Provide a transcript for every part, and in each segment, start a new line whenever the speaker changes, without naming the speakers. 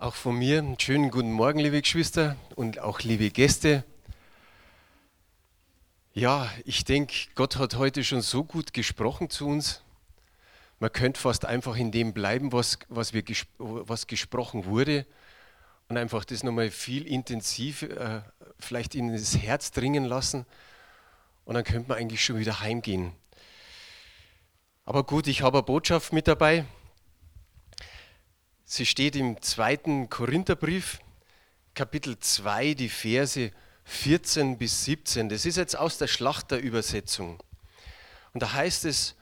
Auch von mir einen schönen guten Morgen, liebe Geschwister und auch liebe Gäste. Ja, ich denke, Gott hat heute schon so gut gesprochen zu uns. Man könnte fast einfach in dem bleiben, was, was, wir, was gesprochen wurde und einfach das nochmal viel intensiv äh, vielleicht in das Herz dringen lassen. Und dann könnte man eigentlich schon wieder heimgehen. Aber gut, ich habe eine Botschaft mit dabei. Sie steht im zweiten Korintherbrief, Kapitel 2, die Verse 14 bis 17. Das ist jetzt aus der Schlachterübersetzung. Und da heißt es,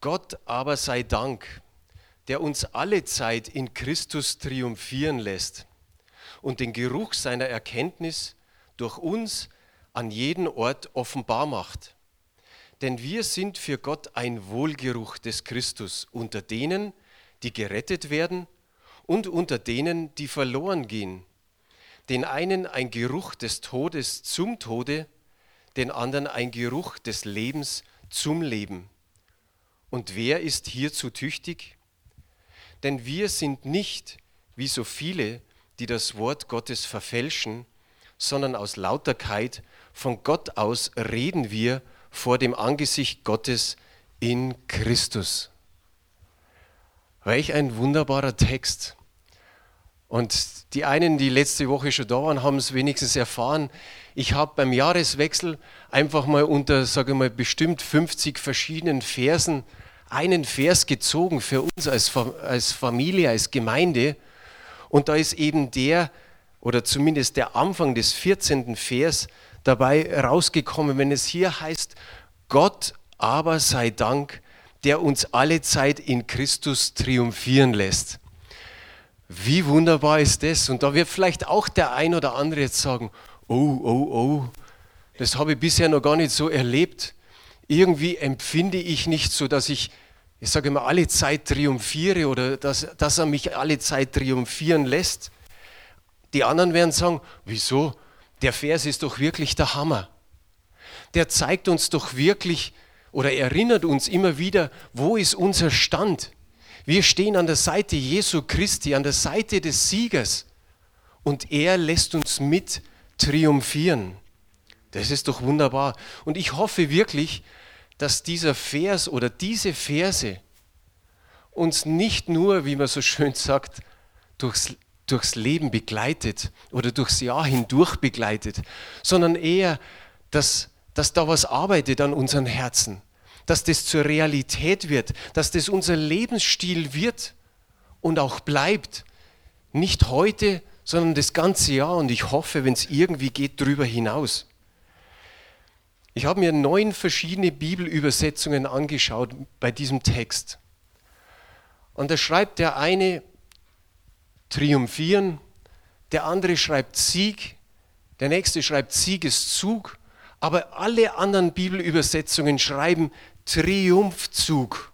Gott aber sei Dank, der uns alle Zeit in Christus triumphieren lässt und den Geruch seiner Erkenntnis durch uns an jeden Ort offenbar macht. Denn wir sind für Gott ein Wohlgeruch des Christus unter denen, die gerettet werden und unter denen, die verloren gehen. Den einen ein Geruch des Todes zum Tode, den anderen ein Geruch des Lebens zum Leben. Und wer ist hierzu tüchtig? Denn wir sind nicht wie so viele, die das Wort Gottes verfälschen, sondern aus Lauterkeit von Gott aus reden wir vor dem Angesicht Gottes in Christus. Welch ein wunderbarer Text. Und die einen, die letzte Woche schon da waren, haben es wenigstens erfahren. Ich habe beim Jahreswechsel einfach mal unter, sage ich mal, bestimmt 50 verschiedenen Versen einen Vers gezogen für uns als, als Familie, als Gemeinde. Und da ist eben der, oder zumindest der Anfang des 14. Vers dabei rausgekommen, wenn es hier heißt, Gott aber sei Dank, der uns alle Zeit in Christus triumphieren lässt. Wie wunderbar ist das? Und da wird vielleicht auch der ein oder andere jetzt sagen, oh, oh, oh, das habe ich bisher noch gar nicht so erlebt. Irgendwie empfinde ich nicht so, dass ich, ich sage immer, alle Zeit triumphiere oder dass, dass er mich alle Zeit triumphieren lässt. Die anderen werden sagen, wieso? Der Vers ist doch wirklich der Hammer. Der zeigt uns doch wirklich, oder erinnert uns immer wieder, wo ist unser Stand? Wir stehen an der Seite Jesu Christi, an der Seite des Siegers und er lässt uns mit triumphieren. Das ist doch wunderbar. Und ich hoffe wirklich, dass dieser Vers oder diese Verse uns nicht nur, wie man so schön sagt, durchs, durchs Leben begleitet oder durchs Jahr hindurch begleitet, sondern eher, dass dass da was arbeitet an unseren Herzen, dass das zur Realität wird, dass das unser Lebensstil wird und auch bleibt. Nicht heute, sondern das ganze Jahr und ich hoffe, wenn es irgendwie geht, darüber hinaus. Ich habe mir neun verschiedene Bibelübersetzungen angeschaut bei diesem Text. Und da schreibt der eine triumphieren, der andere schreibt Sieg, der nächste schreibt Siegeszug aber alle anderen Bibelübersetzungen schreiben Triumphzug.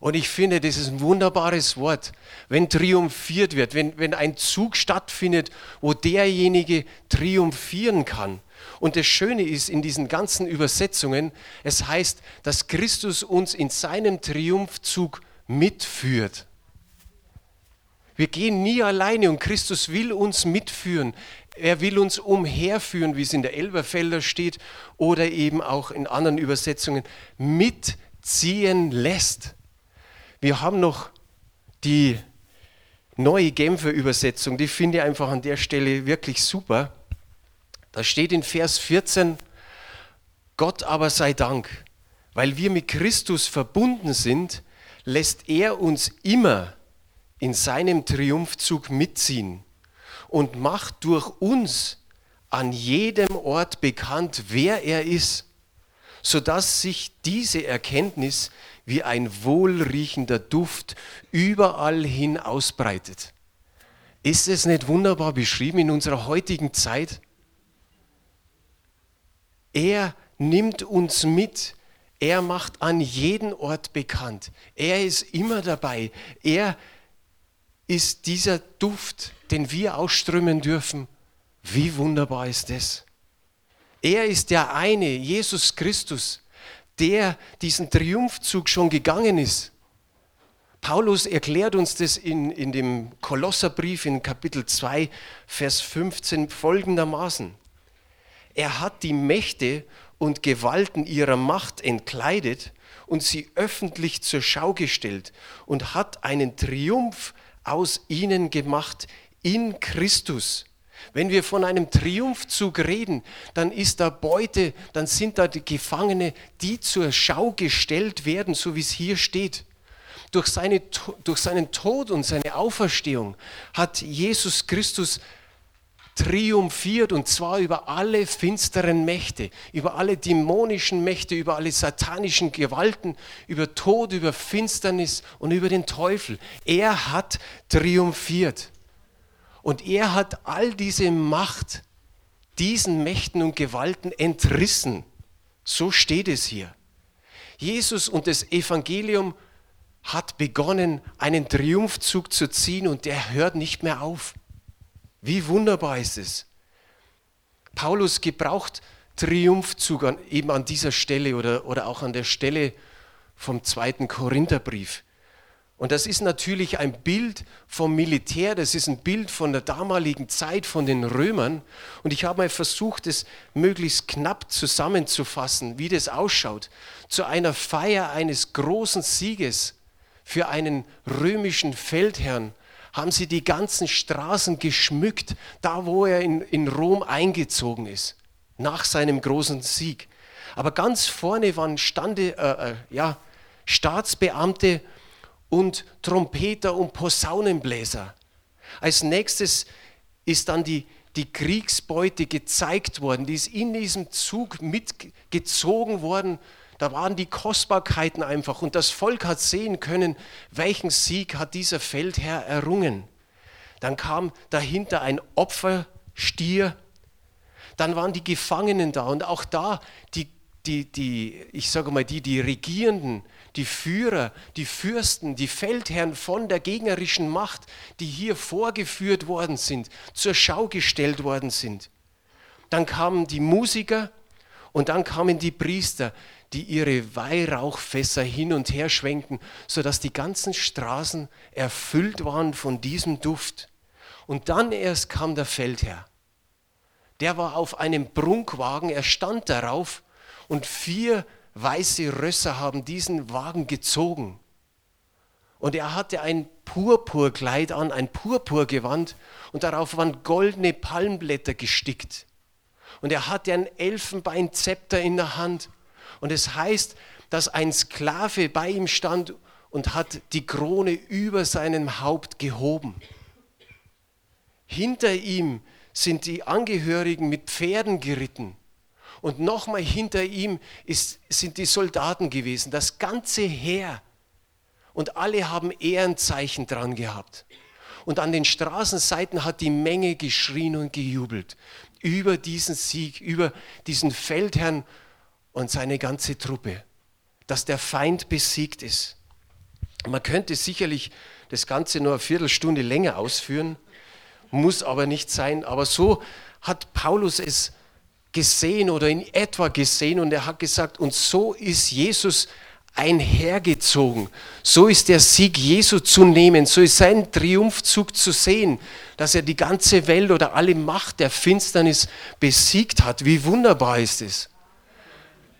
Und ich finde, das ist ein wunderbares Wort, wenn triumphiert wird, wenn, wenn ein Zug stattfindet, wo derjenige triumphieren kann. Und das Schöne ist in diesen ganzen Übersetzungen, es heißt, dass Christus uns in seinem Triumphzug mitführt. Wir gehen nie alleine und Christus will uns mitführen. Er will uns umherführen, wie es in der Elberfelder steht oder eben auch in anderen Übersetzungen, mitziehen lässt. Wir haben noch die neue Genfer Übersetzung, die finde ich einfach an der Stelle wirklich super. Da steht in Vers 14, Gott aber sei Dank, weil wir mit Christus verbunden sind, lässt er uns immer in seinem Triumphzug mitziehen und macht durch uns an jedem Ort bekannt, wer er ist, sodass sich diese Erkenntnis wie ein wohlriechender Duft überall hin ausbreitet. Ist es nicht wunderbar beschrieben in unserer heutigen Zeit? Er nimmt uns mit. Er macht an jeden Ort bekannt. Er ist immer dabei. Er ist dieser Duft, den wir ausströmen dürfen. Wie wunderbar ist das? Er ist der eine, Jesus Christus, der diesen Triumphzug schon gegangen ist. Paulus erklärt uns das in, in dem Kolosserbrief in Kapitel 2, Vers 15 folgendermaßen. Er hat die Mächte und Gewalten ihrer Macht entkleidet und sie öffentlich zur Schau gestellt und hat einen Triumph aus ihnen gemacht in Christus. Wenn wir von einem Triumphzug reden, dann ist da Beute, dann sind da die Gefangene, die zur Schau gestellt werden, so wie es hier steht durch, seine, durch seinen Tod und seine Auferstehung hat Jesus Christus triumphiert und zwar über alle finsteren Mächte, über alle dämonischen Mächte, über alle satanischen Gewalten, über Tod, über Finsternis und über den Teufel. Er hat triumphiert und er hat all diese Macht diesen Mächten und Gewalten entrissen. So steht es hier. Jesus und das Evangelium hat begonnen, einen Triumphzug zu ziehen und der hört nicht mehr auf. Wie wunderbar ist es. Paulus gebraucht Triumphzug an, eben an dieser Stelle oder, oder auch an der Stelle vom zweiten Korintherbrief. Und das ist natürlich ein Bild vom Militär, das ist ein Bild von der damaligen Zeit, von den Römern. Und ich habe mal versucht, es möglichst knapp zusammenzufassen, wie das ausschaut. Zu einer Feier eines großen Sieges für einen römischen Feldherrn haben sie die ganzen Straßen geschmückt, da wo er in, in Rom eingezogen ist, nach seinem großen Sieg. Aber ganz vorne waren Stande, äh, äh, ja, Staatsbeamte und Trompeter und Posaunenbläser. Als nächstes ist dann die, die Kriegsbeute gezeigt worden, die ist in diesem Zug mitgezogen worden da waren die Kostbarkeiten einfach und das Volk hat sehen können, welchen Sieg hat dieser Feldherr errungen. Dann kam dahinter ein Opferstier, dann waren die Gefangenen da und auch da die, die, die ich sage mal, die, die Regierenden, die Führer, die Fürsten, die Feldherren von der gegnerischen Macht, die hier vorgeführt worden sind, zur Schau gestellt worden sind. Dann kamen die Musiker und dann kamen die Priester, die ihre Weihrauchfässer hin und her schwenken, sodass die ganzen Straßen erfüllt waren von diesem Duft. Und dann erst kam der Feldherr. Der war auf einem Prunkwagen, er stand darauf und vier weiße Rösser haben diesen Wagen gezogen. Und er hatte ein Purpurkleid an, ein Purpurgewand und darauf waren goldene Palmblätter gestickt. Und er hatte ein Elfenbeinzepter in der Hand und es heißt, dass ein Sklave bei ihm stand und hat die Krone über seinem Haupt gehoben. Hinter ihm sind die Angehörigen mit Pferden geritten. Und nochmal hinter ihm ist, sind die Soldaten gewesen, das ganze Heer. Und alle haben Ehrenzeichen dran gehabt. Und an den Straßenseiten hat die Menge geschrien und gejubelt über diesen Sieg, über diesen Feldherrn und seine ganze Truppe, dass der Feind besiegt ist. Man könnte sicherlich das Ganze nur eine Viertelstunde länger ausführen, muss aber nicht sein. Aber so hat Paulus es gesehen oder in etwa gesehen und er hat gesagt, und so ist Jesus einhergezogen. So ist der Sieg Jesu zu nehmen, so ist sein Triumphzug zu sehen, dass er die ganze Welt oder alle Macht der Finsternis besiegt hat. Wie wunderbar ist es.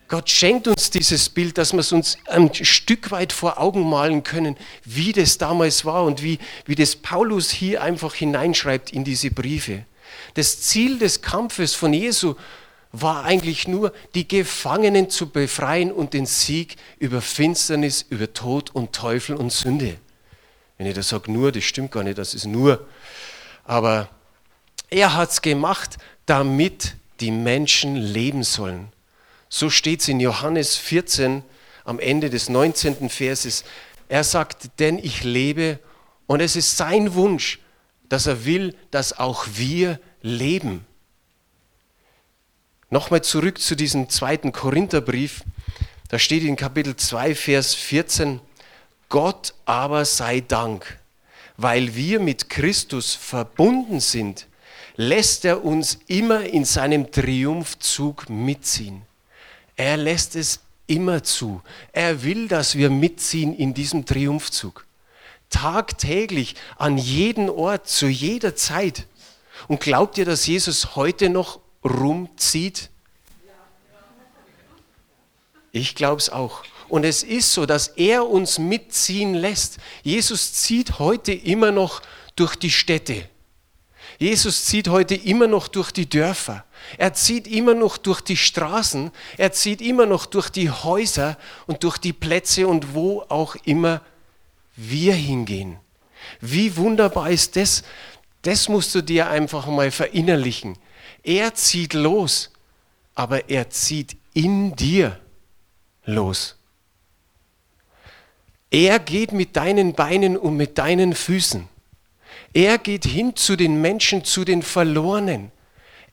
Gott schenkt uns dieses Bild, dass wir es uns ein Stück weit vor Augen malen können, wie das damals war und wie, wie das Paulus hier einfach hineinschreibt in diese Briefe. Das Ziel des Kampfes von Jesu war eigentlich nur, die Gefangenen zu befreien und den Sieg über Finsternis, über Tod und Teufel und Sünde. Wenn ich das sage nur, das stimmt gar nicht, das ist nur. Aber er hat es gemacht, damit die Menschen leben sollen. So steht es in Johannes 14 am Ende des 19. Verses. Er sagt, denn ich lebe und es ist sein Wunsch, dass er will, dass auch wir leben. Nochmal zurück zu diesem zweiten Korintherbrief. Da steht in Kapitel 2, Vers 14, Gott aber sei Dank, weil wir mit Christus verbunden sind, lässt er uns immer in seinem Triumphzug mitziehen. Er lässt es immer zu. Er will, dass wir mitziehen in diesem Triumphzug. Tagtäglich, an jeden Ort, zu jeder Zeit. Und glaubt ihr, dass Jesus heute noch rumzieht? Ich glaube es auch. Und es ist so, dass er uns mitziehen lässt. Jesus zieht heute immer noch durch die Städte. Jesus zieht heute immer noch durch die Dörfer. Er zieht immer noch durch die Straßen. Er zieht immer noch durch die Häuser und durch die Plätze und wo auch immer wir hingehen. Wie wunderbar ist das? Das musst du dir einfach mal verinnerlichen. Er zieht los, aber er zieht in dir los. Er geht mit deinen Beinen und mit deinen Füßen. Er geht hin zu den Menschen, zu den Verlorenen.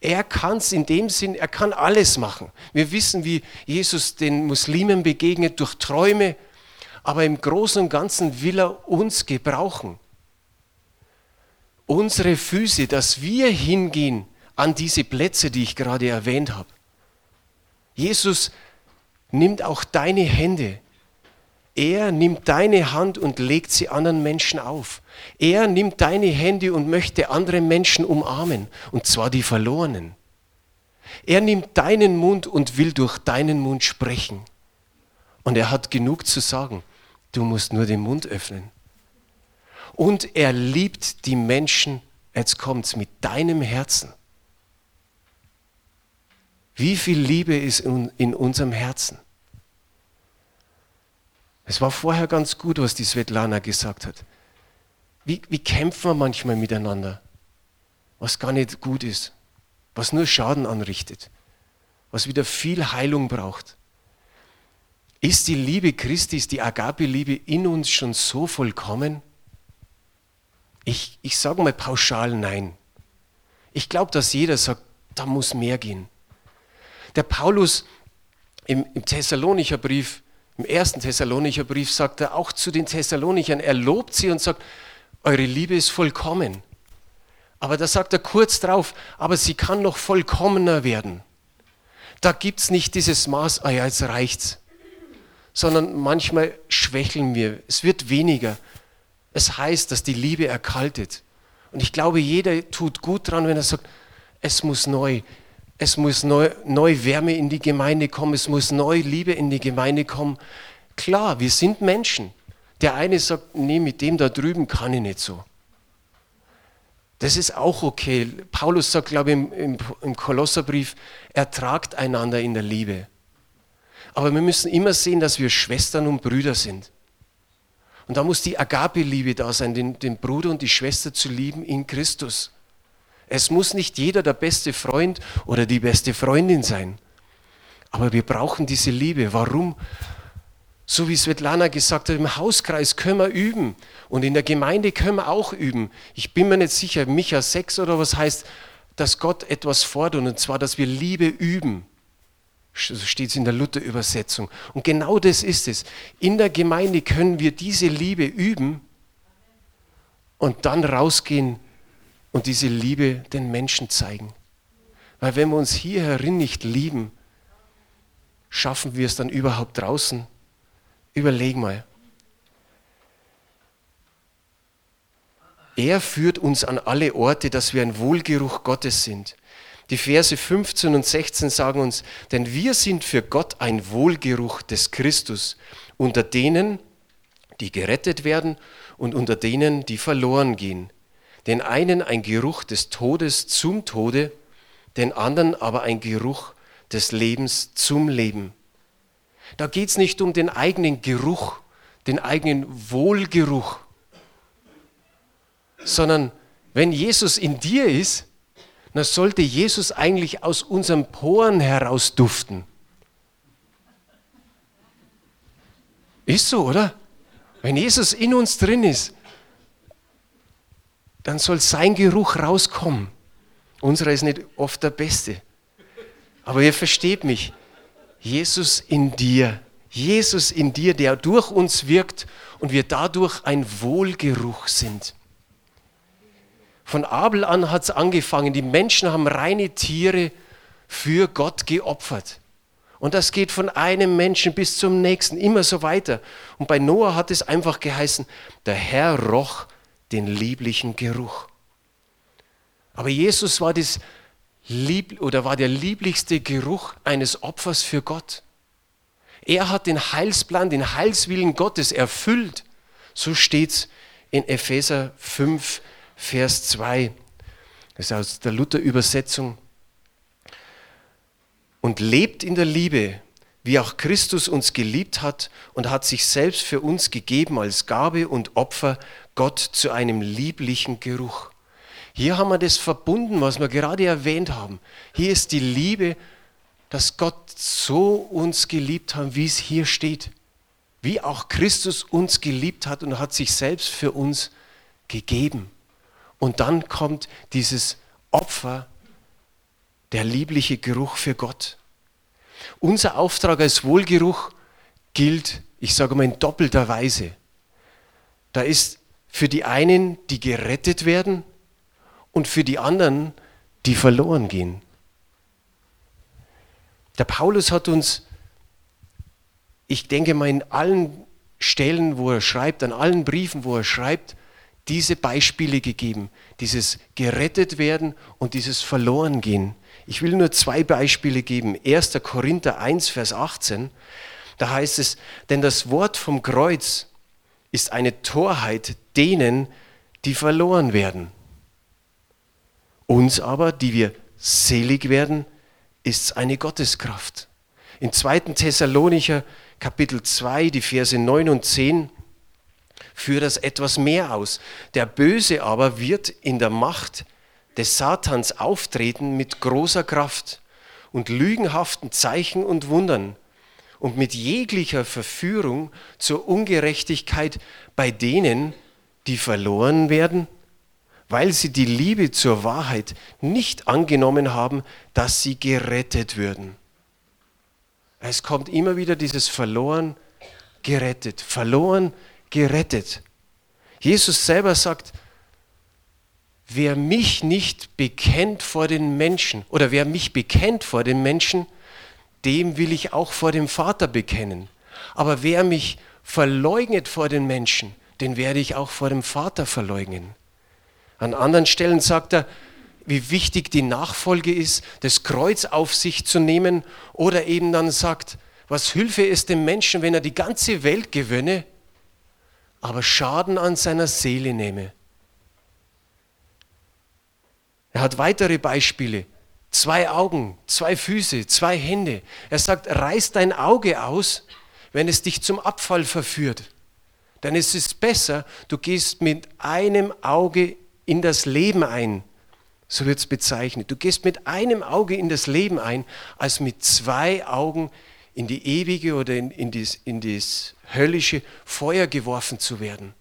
Er kann es in dem Sinn, er kann alles machen. Wir wissen, wie Jesus den Muslimen begegnet durch Träume, aber im Großen und Ganzen will er uns gebrauchen. Unsere Füße, dass wir hingehen an diese Plätze, die ich gerade erwähnt habe. Jesus nimmt auch deine Hände. Er nimmt deine Hand und legt sie anderen Menschen auf. Er nimmt deine Hände und möchte andere Menschen umarmen, und zwar die Verlorenen. Er nimmt deinen Mund und will durch deinen Mund sprechen. Und er hat genug zu sagen. Du musst nur den Mund öffnen. Und er liebt die Menschen, jetzt kommt's, mit deinem Herzen. Wie viel Liebe ist in unserem Herzen? Es war vorher ganz gut, was die Svetlana gesagt hat. Wie, wie kämpfen wir manchmal miteinander, was gar nicht gut ist, was nur Schaden anrichtet, was wieder viel Heilung braucht. Ist die Liebe Christi, ist die Agape-Liebe in uns schon so vollkommen? Ich, ich sage mal pauschal nein. Ich glaube, dass jeder sagt, da muss mehr gehen. Der Paulus im, im Thessalonicher Brief, im ersten Thessalonicher Brief sagt er auch zu den Thessalonichern, er lobt sie und sagt, eure Liebe ist vollkommen. Aber da sagt er kurz drauf, aber sie kann noch vollkommener werden. Da gibt es nicht dieses Maß, ah ja, jetzt reicht's. Sondern manchmal schwächeln wir. Es wird weniger. Es heißt, dass die Liebe erkaltet. Und ich glaube, jeder tut gut dran, wenn er sagt, es muss neu, es muss neu, neu Wärme in die Gemeinde kommen, es muss neu Liebe in die Gemeinde kommen. Klar, wir sind Menschen. Der eine sagt, nee, mit dem da drüben kann ich nicht so. Das ist auch okay. Paulus sagt, glaube ich, im, im, im Kolosserbrief, ertragt einander in der Liebe. Aber wir müssen immer sehen, dass wir Schwestern und Brüder sind. Und da muss die Agape-Liebe da sein, den, den Bruder und die Schwester zu lieben in Christus. Es muss nicht jeder der beste Freund oder die beste Freundin sein. Aber wir brauchen diese Liebe. Warum? So wie Svetlana gesagt hat, im Hauskreis können wir üben und in der Gemeinde können wir auch üben. Ich bin mir nicht sicher, Micha 6 oder was heißt, dass Gott etwas fordert und zwar, dass wir Liebe üben. So steht es in der Luther-Übersetzung. Und genau das ist es. In der Gemeinde können wir diese Liebe üben und dann rausgehen und diese Liebe den Menschen zeigen. Weil wenn wir uns hier herin nicht lieben, schaffen wir es dann überhaupt draußen Überleg mal. Er führt uns an alle Orte, dass wir ein Wohlgeruch Gottes sind. Die Verse 15 und 16 sagen uns, denn wir sind für Gott ein Wohlgeruch des Christus unter denen, die gerettet werden und unter denen, die verloren gehen. Den einen ein Geruch des Todes zum Tode, den anderen aber ein Geruch des Lebens zum Leben. Da geht es nicht um den eigenen Geruch, den eigenen Wohlgeruch, sondern wenn Jesus in dir ist, dann sollte Jesus eigentlich aus unseren Poren heraus duften. Ist so, oder? Wenn Jesus in uns drin ist, dann soll sein Geruch rauskommen. Unserer ist nicht oft der beste. Aber ihr versteht mich. Jesus in dir. Jesus in dir, der durch uns wirkt und wir dadurch ein Wohlgeruch sind. Von Abel an hat es angefangen. Die Menschen haben reine Tiere für Gott geopfert. Und das geht von einem Menschen bis zum nächsten, immer so weiter. Und bei Noah hat es einfach geheißen, der Herr roch den lieblichen Geruch. Aber Jesus war, das Lieb oder war der lieblichste Geruch eines Opfers für Gott. Er hat den Heilsplan, den Heilswillen Gottes erfüllt. So steht es in Epheser 5, Vers 2. Das ist aus der Luther-Übersetzung. Und lebt in der Liebe, wie auch Christus uns geliebt hat und hat sich selbst für uns gegeben als Gabe und Opfer Gott zu einem lieblichen Geruch. Hier haben wir das verbunden, was wir gerade erwähnt haben. Hier ist die Liebe, dass Gott so uns geliebt hat, wie es hier steht. Wie auch Christus uns geliebt hat und hat sich selbst für uns gegeben. Und dann kommt dieses Opfer, der liebliche Geruch für Gott. Unser Auftrag als Wohlgeruch gilt, ich sage mal in doppelter Weise. Da ist für die einen, die gerettet werden, und für die anderen, die verloren gehen. Der Paulus hat uns, ich denke mal, in allen Stellen, wo er schreibt, an allen Briefen, wo er schreibt, diese Beispiele gegeben, dieses gerettet werden und dieses verloren gehen. Ich will nur zwei Beispiele geben. 1. Korinther 1, Vers 18, da heißt es, denn das Wort vom Kreuz ist eine Torheit denen, die verloren werden. Uns aber, die wir selig werden, ist eine Gotteskraft. In 2. Thessalonicher Kapitel 2, die Verse 9 und 10, führt das etwas mehr aus. Der Böse aber wird in der Macht des Satans auftreten mit großer Kraft und lügenhaften Zeichen und Wundern und mit jeglicher Verführung zur Ungerechtigkeit bei denen, die verloren werden, weil sie die Liebe zur Wahrheit nicht angenommen haben, dass sie gerettet würden. Es kommt immer wieder dieses verloren, gerettet, verloren, gerettet. Jesus selber sagt, wer mich nicht bekennt vor den Menschen oder wer mich bekennt vor den Menschen, dem will ich auch vor dem Vater bekennen. Aber wer mich verleugnet vor den Menschen, den werde ich auch vor dem Vater verleugnen. An anderen Stellen sagt er, wie wichtig die Nachfolge ist, das Kreuz auf sich zu nehmen oder eben dann sagt, was Hilfe ist dem Menschen, wenn er die ganze Welt gewönne, aber Schaden an seiner Seele nehme. Er hat weitere Beispiele. Zwei Augen, zwei Füße, zwei Hände. Er sagt, reiß dein Auge aus, wenn es dich zum Abfall verführt. Dann ist es besser, du gehst mit einem Auge in das Leben ein. So wird es bezeichnet. Du gehst mit einem Auge in das Leben ein, als mit zwei Augen in die ewige oder in, in, das, in das höllische Feuer geworfen zu werden.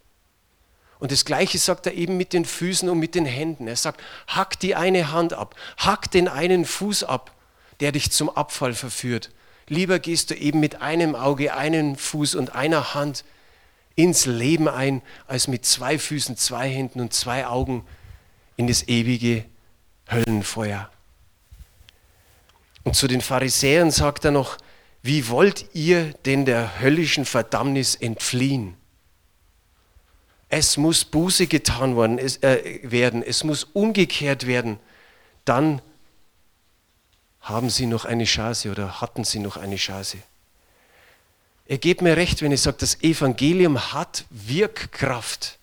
Und das Gleiche sagt er eben mit den Füßen und mit den Händen. Er sagt, hack die eine Hand ab, hack den einen Fuß ab, der dich zum Abfall verführt. Lieber gehst du eben mit einem Auge, einem Fuß und einer Hand ins Leben ein, als mit zwei Füßen, zwei Händen und zwei Augen in das ewige Höllenfeuer. Und zu den Pharisäern sagt er noch, wie wollt ihr denn der höllischen Verdammnis entfliehen? Es muss Buße getan worden, es, äh, werden, es muss umgekehrt werden. Dann haben sie noch eine Chance oder hatten sie noch eine Chance. Er gebt mir recht, wenn ich sage, das Evangelium hat Wirkkraft.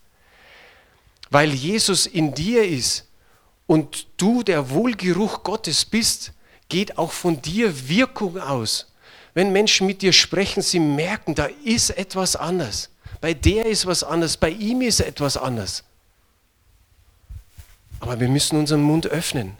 Weil Jesus in dir ist und du der Wohlgeruch Gottes bist, geht auch von dir Wirkung aus. Wenn Menschen mit dir sprechen, sie merken, da ist etwas anders. Bei der ist was anders, bei ihm ist etwas anders. Aber wir müssen unseren Mund öffnen.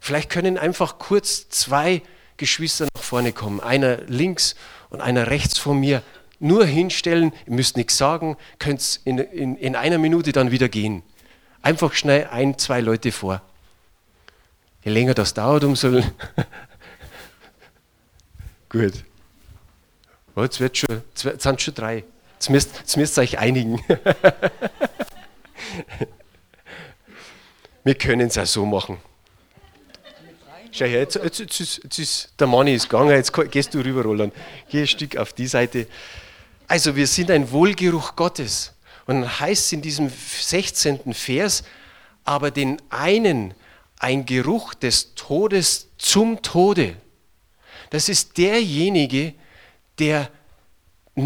Vielleicht können einfach kurz zwei Geschwister nach vorne kommen. Einer links und einer rechts von mir. Nur hinstellen, ihr müsst nichts sagen, könnt in, in, in einer Minute dann wieder gehen. Einfach schnell ein, zwei Leute vor. Je länger das dauert, umso. Gut. Jetzt, wird schon, jetzt sind schon drei. Müsst ihr euch einigen. Wir können es ja so machen. Schau her, jetzt, jetzt, jetzt, jetzt der Mann ist gegangen, jetzt gehst du rüber, Roland. Geh ein Stück auf die Seite. Also wir sind ein Wohlgeruch Gottes. Und dann heißt es in diesem 16. Vers, aber den einen ein Geruch des Todes zum Tode. Das ist derjenige, der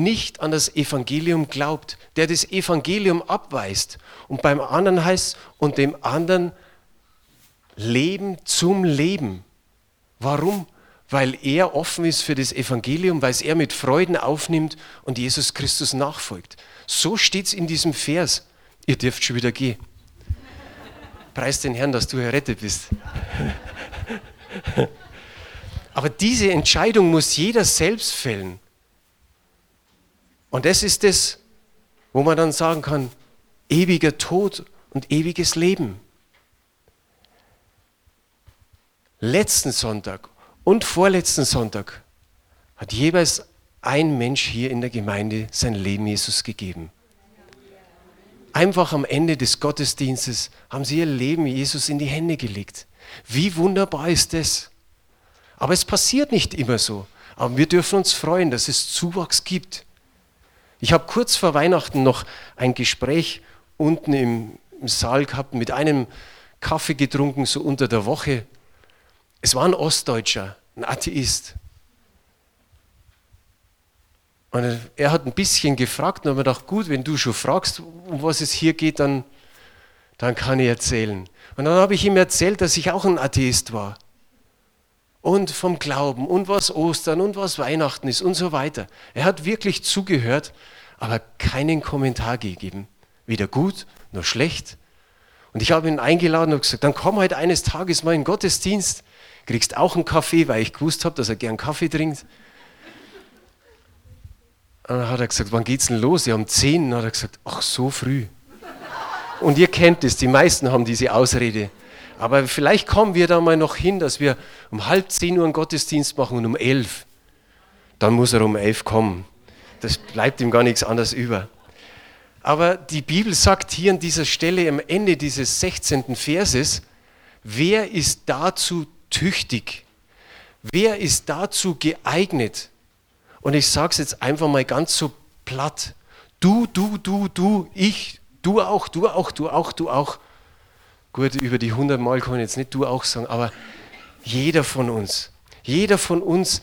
nicht an das Evangelium glaubt, der das Evangelium abweist. Und beim anderen heißt und dem anderen Leben zum Leben. Warum? Weil er offen ist für das Evangelium, weil es er mit Freuden aufnimmt und Jesus Christus nachfolgt. So steht es in diesem Vers. Ihr dürft schon wieder gehen. Preis den Herrn, dass du errettet bist. Aber diese Entscheidung muss jeder selbst fällen. Und das ist es, wo man dann sagen kann, ewiger Tod und ewiges Leben. Letzten Sonntag und vorletzten Sonntag hat jeweils ein Mensch hier in der Gemeinde sein Leben Jesus gegeben. Einfach am Ende des Gottesdienstes haben sie ihr Leben Jesus in die Hände gelegt. Wie wunderbar ist das? Aber es passiert nicht immer so. Aber wir dürfen uns freuen, dass es Zuwachs gibt. Ich habe kurz vor Weihnachten noch ein Gespräch unten im, Saal gehabt, mit einem Kaffee getrunken, so unter der Woche. Es war ein Ostdeutscher, ein Atheist. Und er hat ein bisschen gefragt und habe mir gedacht, gut, wenn du schon fragst, um was es hier geht, dann, dann kann ich erzählen. Und dann habe ich ihm erzählt, dass ich auch ein Atheist war und vom Glauben und was Ostern und was Weihnachten ist und so weiter. Er hat wirklich zugehört, aber keinen Kommentar gegeben. Weder gut noch schlecht. Und ich habe ihn eingeladen und gesagt, dann komm heute eines Tages mal in den Gottesdienst, kriegst auch einen Kaffee, weil ich gewusst habe, dass er gern Kaffee trinkt. Und dann hat er gesagt, wann geht's denn los? Ja, um 10. Und dann hat er gesagt, ach, so früh. Und ihr kennt es, die meisten haben diese Ausrede. Aber vielleicht kommen wir da mal noch hin, dass wir um halb zehn Uhr einen Gottesdienst machen und um elf. Dann muss er um elf kommen. Das bleibt ihm gar nichts anderes über. Aber die Bibel sagt hier an dieser Stelle am Ende dieses 16. Verses, wer ist dazu tüchtig? Wer ist dazu geeignet? Und ich sage es jetzt einfach mal ganz so platt. Du, du, du, du, ich, du auch, du auch, du auch, du auch. Gut, über die 100 Mal kann ich jetzt nicht du auch sagen, aber jeder von uns, jeder von uns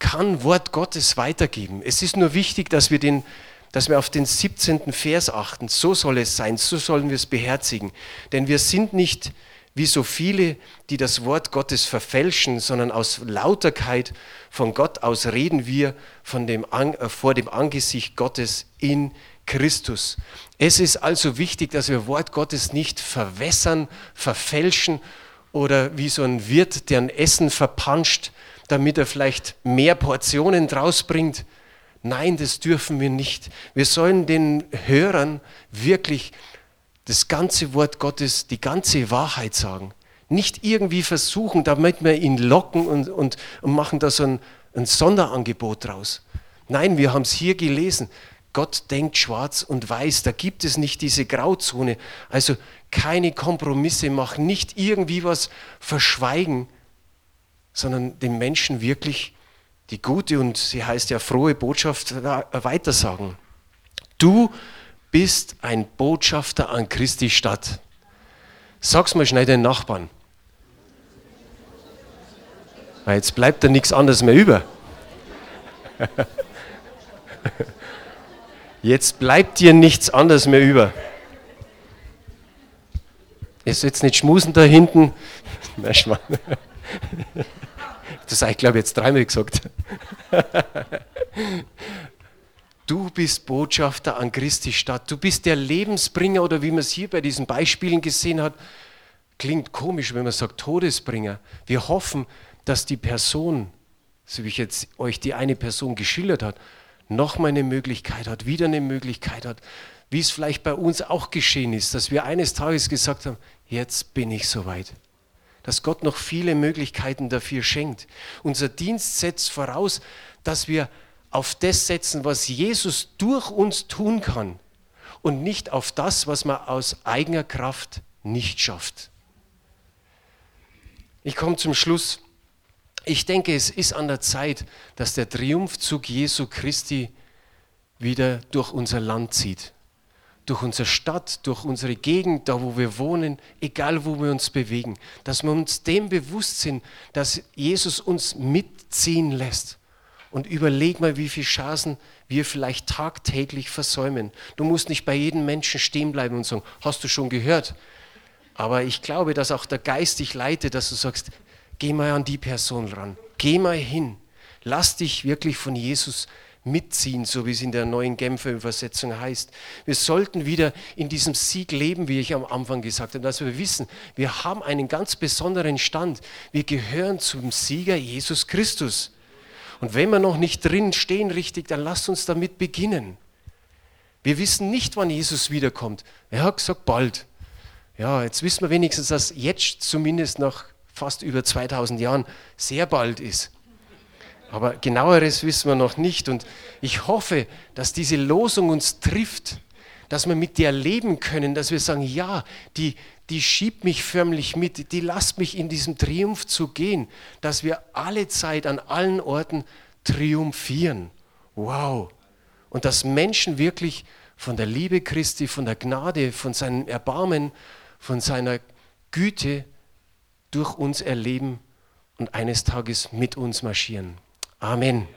kann Wort Gottes weitergeben. Es ist nur wichtig, dass wir, den, dass wir auf den 17. Vers achten. So soll es sein, so sollen wir es beherzigen. Denn wir sind nicht wie so viele, die das Wort Gottes verfälschen, sondern aus Lauterkeit von Gott aus reden wir von dem, äh, vor dem Angesicht Gottes in Christus. Es ist also wichtig, dass wir Wort Gottes nicht verwässern, verfälschen oder wie so ein Wirt, der ein Essen verpanscht, damit er vielleicht mehr Portionen draus bringt. Nein, das dürfen wir nicht. Wir sollen den Hörern wirklich das ganze Wort Gottes, die ganze Wahrheit sagen. Nicht irgendwie versuchen, damit wir ihn locken und, und, und machen da so ein, ein Sonderangebot draus. Nein, wir haben es hier gelesen. Gott denkt schwarz und weiß, da gibt es nicht diese Grauzone. Also keine Kompromisse machen, nicht irgendwie was verschweigen, sondern den Menschen wirklich die gute und sie heißt ja frohe Botschaft weitersagen. Du bist ein Botschafter an Christi Stadt. Sag's mal schnell den Nachbarn. Jetzt bleibt da nichts anderes mehr über. Jetzt bleibt dir nichts anderes mehr über. Ist jetzt nicht schmusen da hinten. Das habe ich, glaube ich, jetzt dreimal gesagt. Du bist Botschafter an Christi Stadt. Du bist der Lebensbringer oder wie man es hier bei diesen Beispielen gesehen hat. Klingt komisch, wenn man sagt Todesbringer. Wir hoffen, dass die Person, so wie ich jetzt euch die eine Person geschildert hat, nochmal eine Möglichkeit hat, wieder eine Möglichkeit hat, wie es vielleicht bei uns auch geschehen ist, dass wir eines Tages gesagt haben, jetzt bin ich soweit. Dass Gott noch viele Möglichkeiten dafür schenkt. Unser Dienst setzt voraus, dass wir auf das setzen, was Jesus durch uns tun kann und nicht auf das, was man aus eigener Kraft nicht schafft. Ich komme zum Schluss. Ich denke, es ist an der Zeit, dass der Triumphzug Jesu Christi wieder durch unser Land zieht. Durch unsere Stadt, durch unsere Gegend, da wo wir wohnen, egal wo wir uns bewegen. Dass wir uns dem bewusst sind, dass Jesus uns mitziehen lässt. Und überleg mal, wie viele Chancen wir vielleicht tagtäglich versäumen. Du musst nicht bei jedem Menschen stehen bleiben und sagen, hast du schon gehört? Aber ich glaube, dass auch der Geist dich leitet, dass du sagst, geh mal an die Person ran, geh mal hin, lass dich wirklich von Jesus mitziehen, so wie es in der neuen Genfer Übersetzung heißt. Wir sollten wieder in diesem Sieg leben, wie ich am Anfang gesagt habe, dass wir wissen, wir haben einen ganz besonderen Stand. Wir gehören zum Sieger Jesus Christus. Und wenn wir noch nicht drin stehen richtig, dann lasst uns damit beginnen. Wir wissen nicht, wann Jesus wiederkommt. Er hat gesagt, bald. Ja, jetzt wissen wir wenigstens, dass jetzt zumindest nach fast über 2000 Jahren sehr bald ist. Aber genaueres wissen wir noch nicht. Und ich hoffe, dass diese Losung uns trifft, dass wir mit der leben können, dass wir sagen, ja, die, die schiebt mich förmlich mit, die lasst mich in diesem Triumph zu gehen, dass wir alle Zeit an allen Orten triumphieren. Wow. Und dass Menschen wirklich von der Liebe Christi, von der Gnade, von seinem Erbarmen, von seiner Güte durch uns erleben und eines Tages mit uns marschieren. Amen.